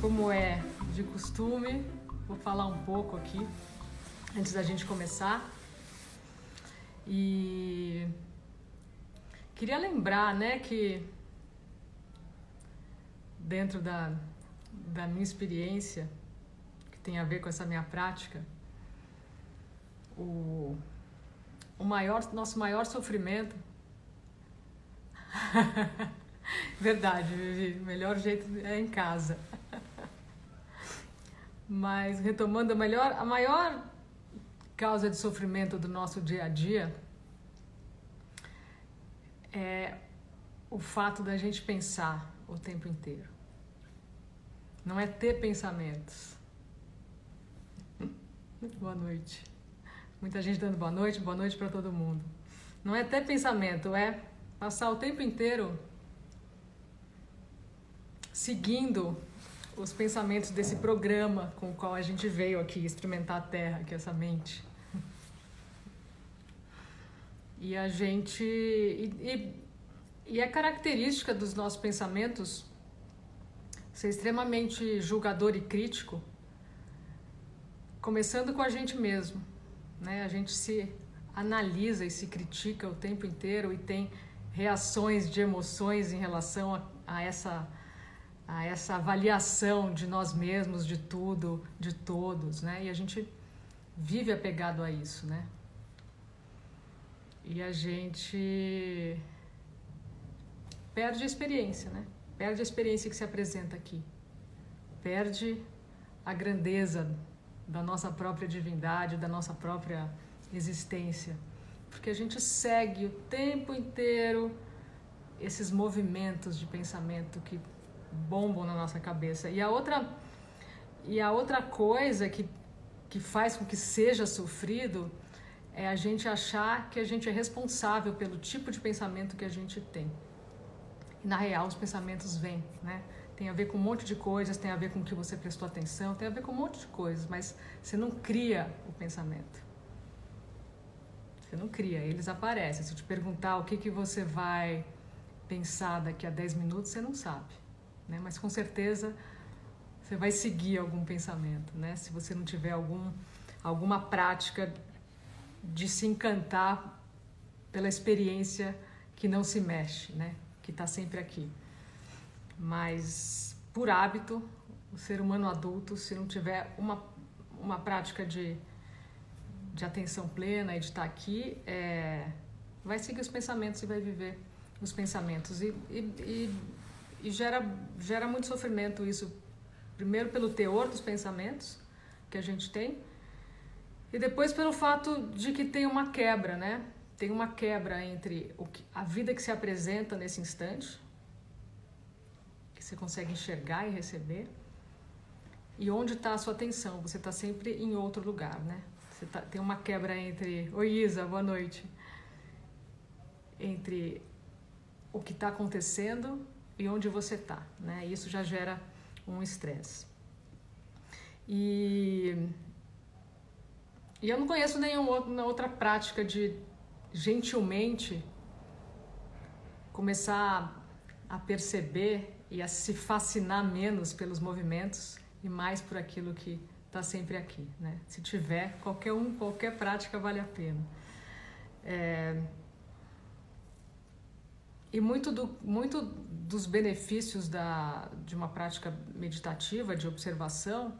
Como é de costume, vou falar um pouco aqui antes da gente começar. E queria lembrar, né, que dentro da, da minha experiência, que tem a ver com essa minha prática, o, o maior, nosso maior sofrimento. Verdade, Vivi, o melhor jeito é em casa. Mas retomando, a, melhor, a maior causa de sofrimento do nosso dia a dia é o fato da gente pensar o tempo inteiro. Não é ter pensamentos. Boa noite. Muita gente dando boa noite, boa noite para todo mundo. Não é ter pensamento, é passar o tempo inteiro seguindo os pensamentos desse programa com o qual a gente veio aqui experimentar a Terra, que é essa mente. E a gente. E, e, e é característica dos nossos pensamentos ser extremamente julgador e crítico, começando com a gente mesmo. Né? A gente se analisa e se critica o tempo inteiro e tem reações de emoções em relação a, a essa a essa avaliação de nós mesmos, de tudo, de todos, né? E a gente vive apegado a isso, né? E a gente perde a experiência, né? Perde a experiência que se apresenta aqui. Perde a grandeza da nossa própria divindade, da nossa própria existência. Porque a gente segue o tempo inteiro esses movimentos de pensamento que bombam na nossa cabeça. E a outra e a outra coisa que que faz com que seja sofrido é a gente achar que a gente é responsável pelo tipo de pensamento que a gente tem. E na real os pensamentos vêm, né? Tem a ver com um monte de coisas, tem a ver com o que você prestou atenção, tem a ver com um monte de coisas, mas você não cria o pensamento. Você não cria, eles aparecem. Se eu te perguntar o que, que você vai pensar daqui a 10 minutos, você não sabe né? Mas com certeza você vai seguir algum pensamento, né? Se você não tiver algum, alguma prática de se encantar pela experiência que não se mexe, né? Que está sempre aqui. Mas por hábito, o ser humano adulto, se não tiver uma, uma prática de, de atenção plena e de estar aqui, é, vai seguir os pensamentos e vai viver os pensamentos. E, e, e e gera, gera muito sofrimento isso. Primeiro pelo teor dos pensamentos que a gente tem e depois pelo fato de que tem uma quebra, né? Tem uma quebra entre a vida que se apresenta nesse instante, você consegue enxergar e receber, e onde está a sua atenção. Você está sempre em outro lugar, né? Você tá, tem uma quebra entre. Oi, Isa, boa noite. Entre o que está acontecendo e onde você está, né? Isso já gera um estresse. E, e eu não conheço nenhuma outra prática de gentilmente começar a perceber e a se fascinar menos pelos movimentos e mais por aquilo que está sempre aqui, né? Se tiver, qualquer um, qualquer prática vale a pena. É, e muito, do, muito dos benefícios da, de uma prática meditativa, de observação,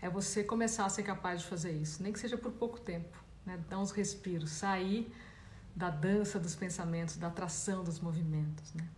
é você começar a ser capaz de fazer isso, nem que seja por pouco tempo, né? dar uns respiros, sair da dança dos pensamentos, da atração dos movimentos. Né?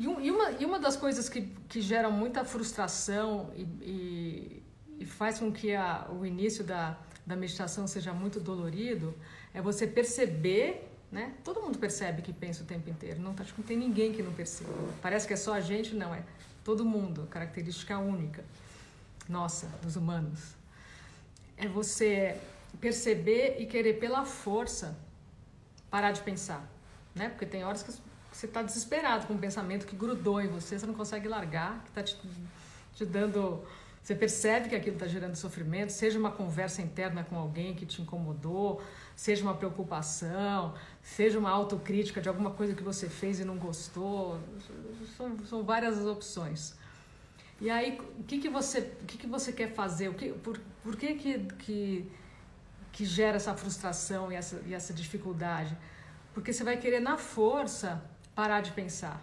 E, e, uma, e uma das coisas que, que geram muita frustração e, e, e faz com que a, o início da, da meditação seja muito dolorido é você perceber né? Todo mundo percebe que pensa o tempo inteiro. Não, acho que não tem ninguém que não perceba. Parece que é só a gente, não é. Todo mundo, característica única nossa, dos humanos. É você perceber e querer pela força parar de pensar, né? Porque tem horas que você está desesperado com um pensamento que grudou em você, você não consegue largar, que está te, te dando Você percebe que aquilo está gerando sofrimento, seja uma conversa interna com alguém que te incomodou, seja uma preocupação, seja uma autocrítica de alguma coisa que você fez e não gostou. São, são várias as opções. E aí, o que, que, você, o que, que você quer fazer? O que, por, por que, que, que, que gera essa frustração e essa, e essa dificuldade? Porque você vai querer, na força, parar de pensar.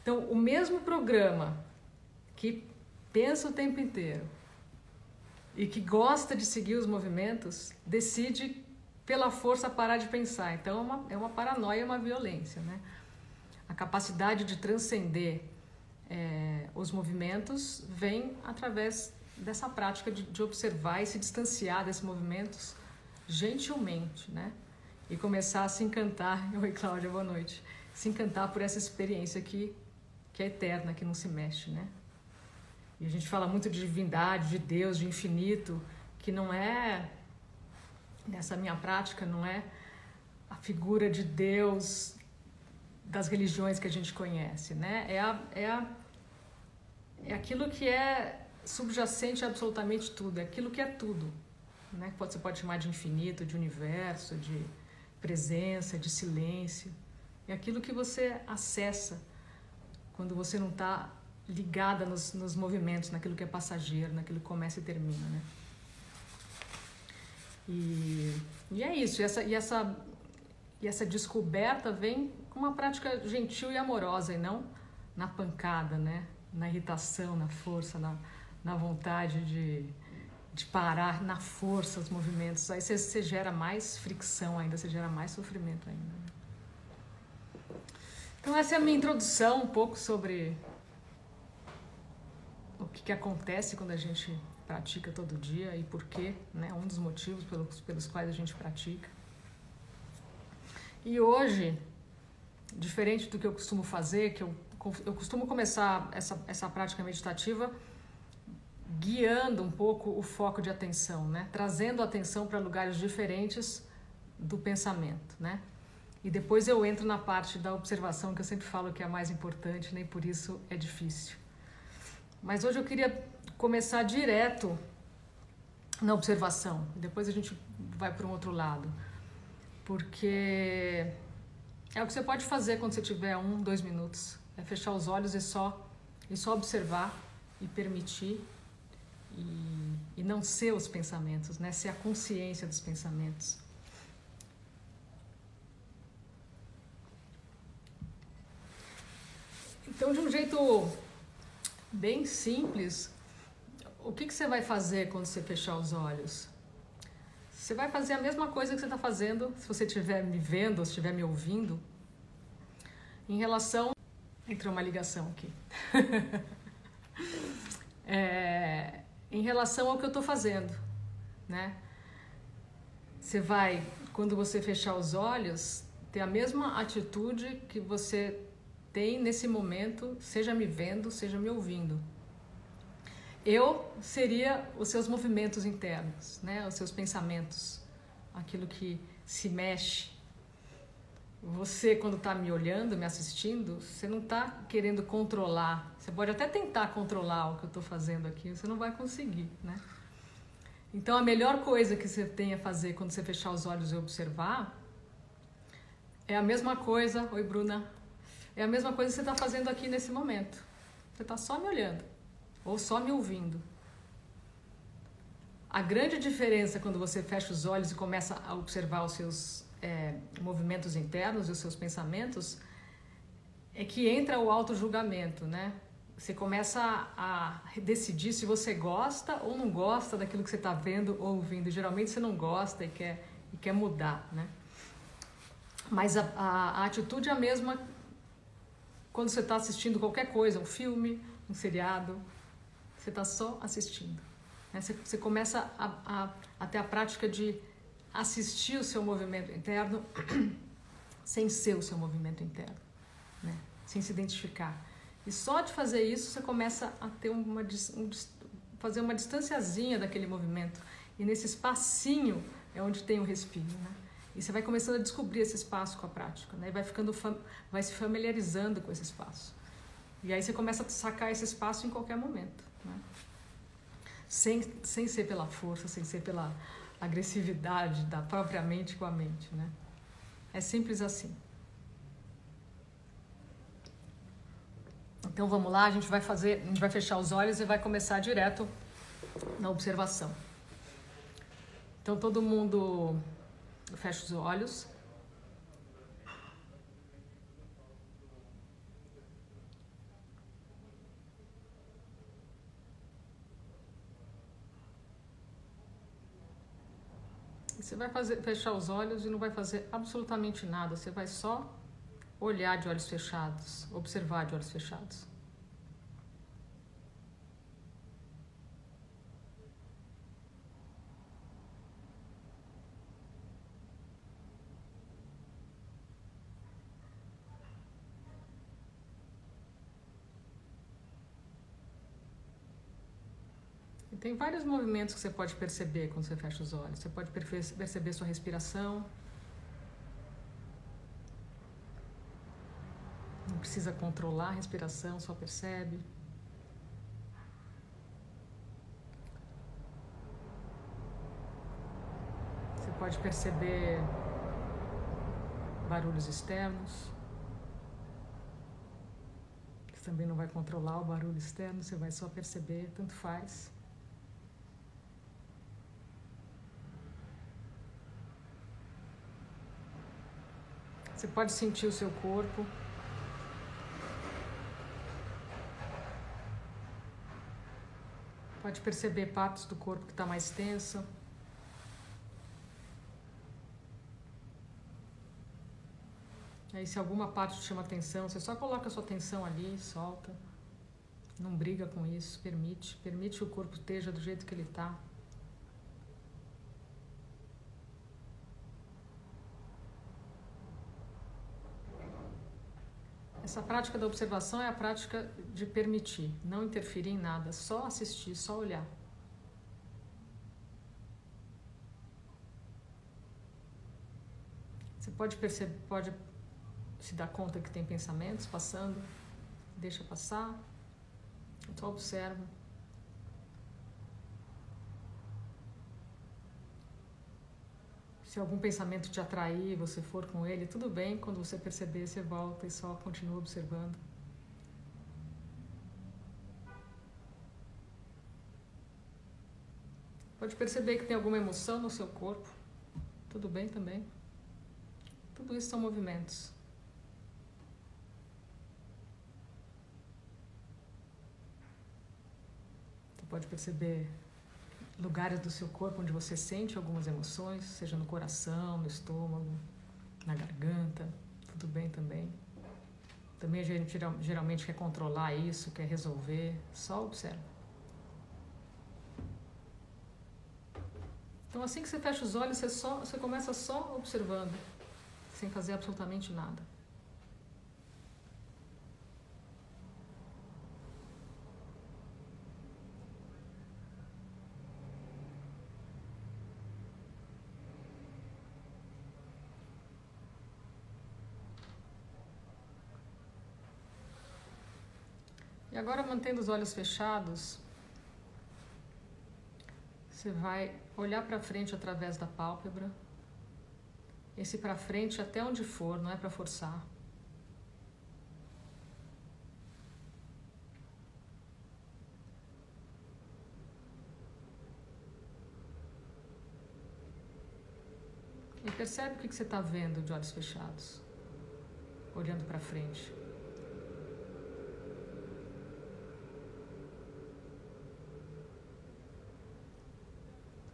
Então, o mesmo programa que pensa o tempo inteiro e que gosta de seguir os movimentos, decide pela força parar de pensar. Então é uma, é uma paranoia, uma violência. Né? A capacidade de transcender é, os movimentos vem através dessa prática de, de, observar e se distanciar desses movimentos gentilmente, né? E começar a se encantar. Oi, Cláudia, boa noite. Se encantar por essa experiência que, que é eterna, que não se mexe, né? E a gente fala muito de divindade, de Deus, de infinito, que não é, nessa minha prática, não é a figura de Deus das religiões que a gente conhece, né? É, a, é, a, é aquilo que é subjacente a absolutamente tudo, é aquilo que é tudo, né? Você pode chamar de infinito, de universo, de presença, de silêncio. É aquilo que você acessa quando você não está ligada nos, nos movimentos, naquilo que é passageiro, naquilo que começa e termina, né? E, e é isso, e essa, e, essa, e essa descoberta vem com uma prática gentil e amorosa, e não na pancada, né? Na irritação, na força, na, na vontade de, de parar na força os movimentos. Aí você, você gera mais fricção ainda, você gera mais sofrimento ainda. Então essa é a minha introdução um pouco sobre o que, que acontece quando a gente pratica todo dia e por quê, né? Um dos motivos pelos, pelos quais a gente pratica. E hoje, diferente do que eu costumo fazer, que eu, eu costumo começar essa, essa prática meditativa guiando um pouco o foco de atenção, né? Trazendo atenção para lugares diferentes do pensamento, né? E depois eu entro na parte da observação que eu sempre falo que é a mais importante, nem por isso é difícil. Mas hoje eu queria começar direto na observação. Depois a gente vai para um outro lado. Porque é o que você pode fazer quando você tiver um, dois minutos. É fechar os olhos e só, e só observar e permitir e, e não ser os pensamentos, né? Ser a consciência dos pensamentos. Então, de um jeito bem simples, o que, que você vai fazer quando você fechar os olhos? Você vai fazer a mesma coisa que você está fazendo, se você estiver me vendo ou estiver me ouvindo, em relação. Entrou uma ligação aqui. é, em relação ao que eu estou fazendo, né? Você vai, quando você fechar os olhos, ter a mesma atitude que você tem nesse momento, seja me vendo, seja me ouvindo. Eu seria os seus movimentos internos, né? os seus pensamentos, aquilo que se mexe. Você, quando está me olhando, me assistindo, você não está querendo controlar. Você pode até tentar controlar o que eu estou fazendo aqui, você não vai conseguir, né? Então, a melhor coisa que você tem a fazer quando você fechar os olhos e observar é a mesma coisa. Oi, Bruna. É a mesma coisa que você está fazendo aqui nesse momento. Você está só me olhando ou só me ouvindo. A grande diferença quando você fecha os olhos e começa a observar os seus é, movimentos internos e os seus pensamentos é que entra o auto-julgamento, né? Você começa a, a decidir se você gosta ou não gosta daquilo que você está vendo ou ouvindo. Geralmente você não gosta e quer, e quer mudar, né? Mas a, a, a atitude é a mesma quando você está assistindo qualquer coisa, um filme, um seriado, você está só assistindo. Né? Você, você, começa a, a, a ter a prática de assistir o seu movimento interno sem ser o seu movimento interno, né? sem se identificar. E só de fazer isso você começa a ter uma um, fazer uma distanciazinha daquele movimento. E nesse espacinho é onde tem o respiro, né? E você vai começando a descobrir esse espaço com a prática, né? Vai ficando vai se familiarizando com esse espaço. E aí você começa a sacar esse espaço em qualquer momento, né? sem, sem ser pela força, sem ser pela agressividade da própria mente com a mente, né? É simples assim. Então vamos lá, a gente vai fazer, a gente vai fechar os olhos e vai começar direto na observação. Então todo mundo fecha os olhos. Você vai fazer, fechar os olhos e não vai fazer absolutamente nada. Você vai só olhar de olhos fechados, observar de olhos fechados. Tem vários movimentos que você pode perceber quando você fecha os olhos. Você pode perceber sua respiração. Não precisa controlar a respiração, só percebe. Você pode perceber barulhos externos. Você também não vai controlar o barulho externo, você vai só perceber, tanto faz. Você pode sentir o seu corpo. Pode perceber partes do corpo que está mais tensa. Aí se alguma parte te chama atenção, você só coloca a sua atenção ali, solta. Não briga com isso, permite. Permite que o corpo esteja do jeito que ele está. Essa prática da observação é a prática de permitir, não interferir em nada, só assistir, só olhar. Você pode perceber, pode se dar conta que tem pensamentos passando, deixa passar, só observa. Se algum pensamento te atrair, você for com ele, tudo bem, quando você perceber, você volta e só continua observando. Pode perceber que tem alguma emoção no seu corpo, tudo bem também. Tudo isso são movimentos. Você pode perceber lugares do seu corpo onde você sente algumas emoções, seja no coração, no estômago, na garganta, tudo bem também. Também a gente geralmente quer controlar isso, quer resolver, só observa. Então assim que você fecha os olhos, você, só, você começa só observando, sem fazer absolutamente nada. Agora, mantendo os olhos fechados, você vai olhar para frente através da pálpebra. Esse para frente até onde for, não é para forçar. E percebe o que você está vendo de olhos fechados, olhando para frente.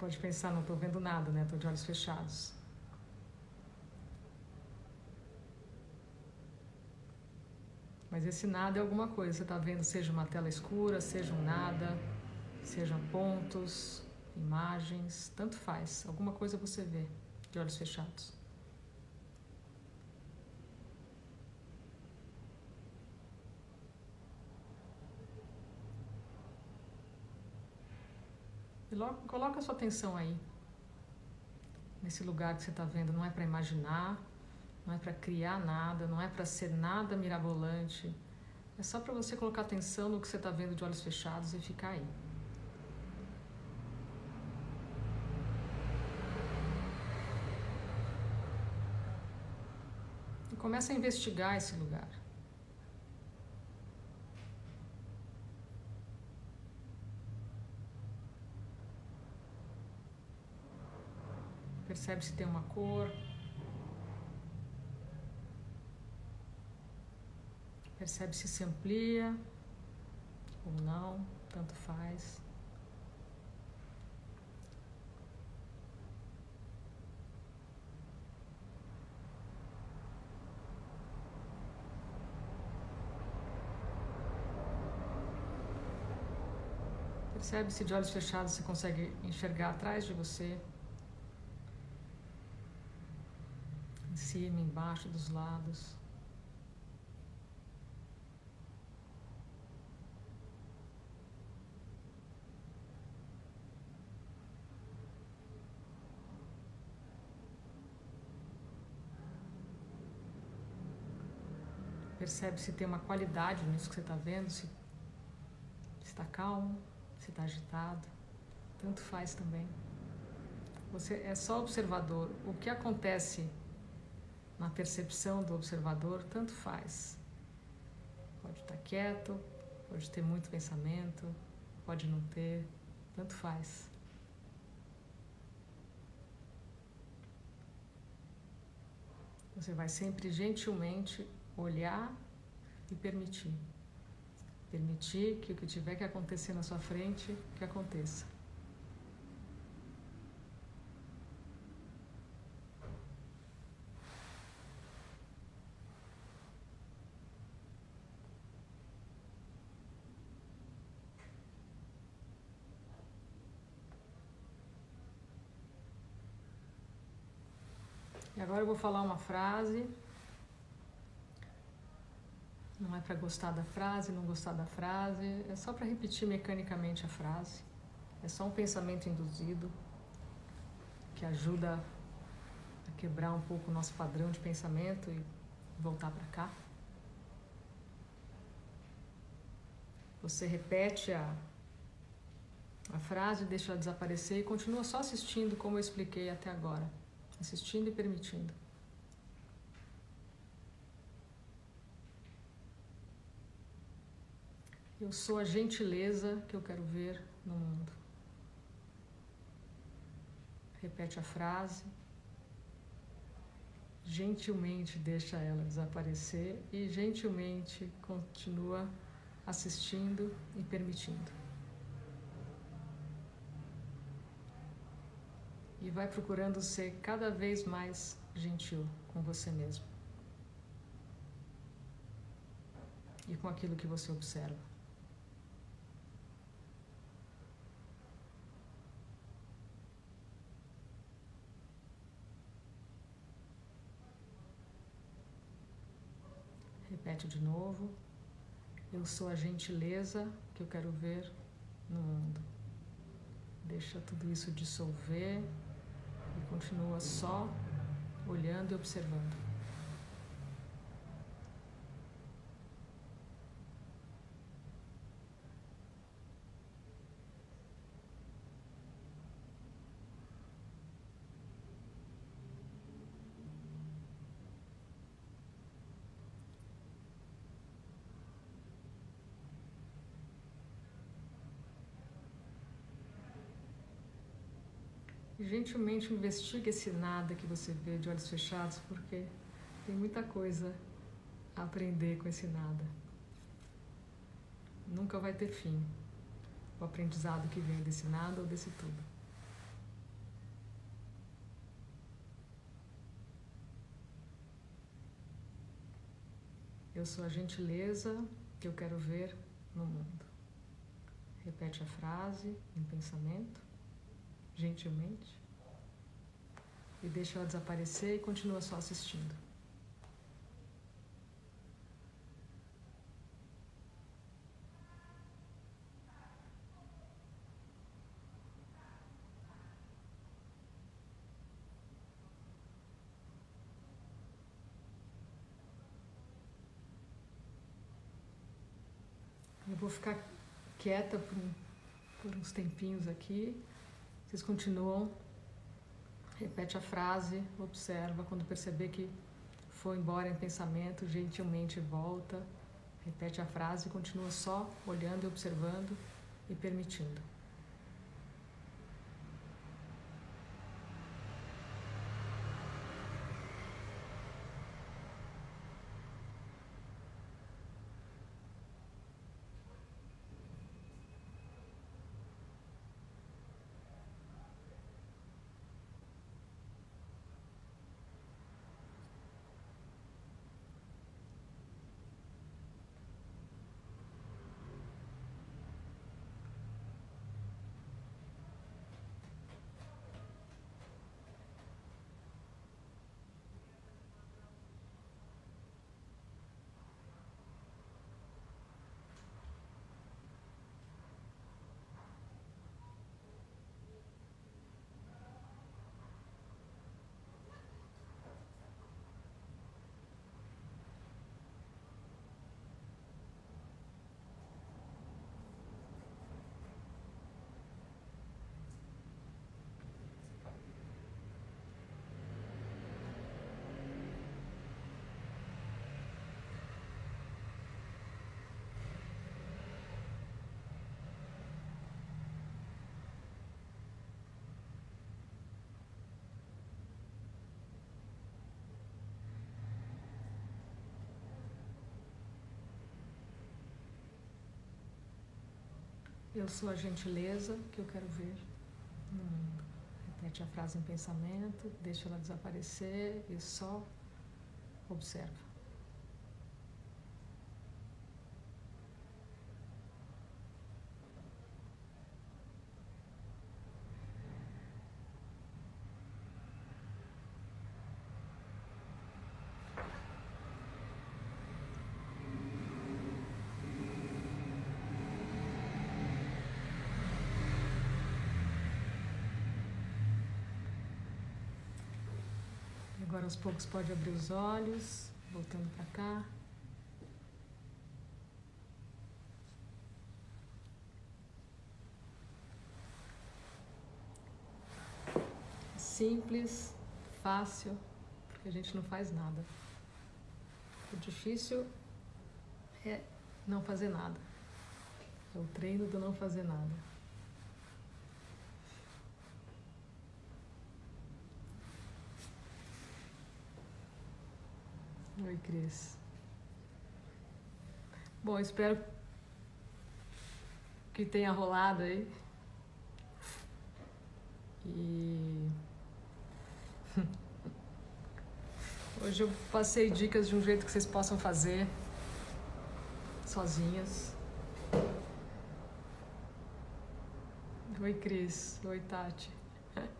Pode pensar, não estou vendo nada, né? Estou de olhos fechados. Mas esse nada é alguma coisa. Você está vendo, seja uma tela escura, seja um nada, sejam pontos, imagens, tanto faz. Alguma coisa você vê de olhos fechados. coloca a sua atenção aí. Nesse lugar que você está vendo, não é para imaginar, não é para criar nada, não é para ser nada mirabolante. É só para você colocar atenção no que você está vendo de olhos fechados e ficar aí. E começa a investigar esse lugar. Percebe se tem uma cor. Percebe se se amplia ou não, tanto faz. Percebe se de olhos fechados você consegue enxergar atrás de você. Em cima, embaixo, dos lados. Percebe se tem uma qualidade nisso que você está vendo, se está calmo se está agitado, tanto faz também. Você é só observador. O que acontece na percepção do observador, tanto faz. Pode estar quieto, pode ter muito pensamento, pode não ter, tanto faz. Você vai sempre gentilmente olhar e permitir. Permitir que o que tiver que acontecer na sua frente, que aconteça. Agora eu vou falar uma frase não é para gostar da frase, não gostar da frase, é só para repetir mecanicamente a frase. É só um pensamento induzido que ajuda a quebrar um pouco o nosso padrão de pensamento e voltar para cá. Você repete a, a frase, deixa ela desaparecer e continua só assistindo como eu expliquei até agora. Assistindo e permitindo. Eu sou a gentileza que eu quero ver no mundo. Repete a frase. Gentilmente deixa ela desaparecer e gentilmente continua assistindo e permitindo. E vai procurando ser cada vez mais gentil com você mesmo e com aquilo que você observa. Repete de novo. Eu sou a gentileza que eu quero ver no mundo. Deixa tudo isso dissolver continua só olhando e observando. Gentilmente investigue esse nada que você vê de olhos fechados, porque tem muita coisa a aprender com esse nada. Nunca vai ter fim o aprendizado que vem desse nada ou desse tudo. Eu sou a gentileza que eu quero ver no mundo. Repete a frase em pensamento gentilmente e deixa ela desaparecer e continua só assistindo. Eu vou ficar quieta por, por uns tempinhos aqui. Vocês continuam, repete a frase, observa, quando perceber que for embora em pensamento, gentilmente volta, repete a frase continua só olhando e observando e permitindo. Eu sou a gentileza que eu quero ver. Repete a frase em pensamento, deixa ela desaparecer e só observa. Agora aos poucos pode abrir os olhos, voltando para cá. Simples, fácil, porque a gente não faz nada. O difícil é não fazer nada. É o treino do não fazer nada. Oi, Cris. Bom, espero que tenha rolado aí. E hoje eu passei dicas de um jeito que vocês possam fazer sozinhas. Oi, Cris. Oi, Tati.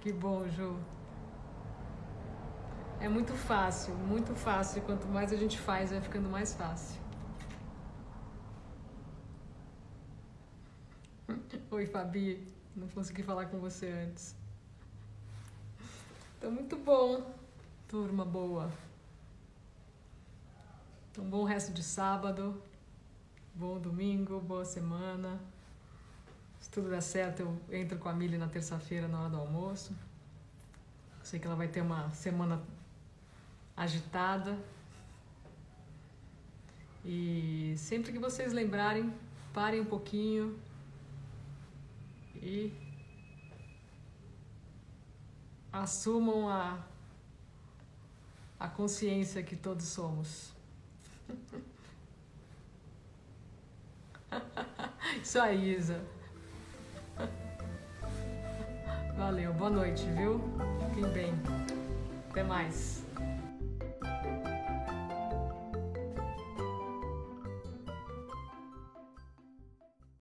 Que bom, Ju. É muito fácil, muito fácil. Quanto mais a gente faz, vai ficando mais fácil. Oi, Fabi. Não consegui falar com você antes. Então, muito bom, turma boa. Um bom resto de sábado, bom domingo, boa semana. Se tudo der certo, eu entro com a Mili na terça-feira na hora do almoço. Sei que ela vai ter uma semana agitada. E sempre que vocês lembrarem, parem um pouquinho e assumam a, a consciência que todos somos. Isso aí, Isa. Valeu, boa noite, viu? Fiquem bem. Até mais.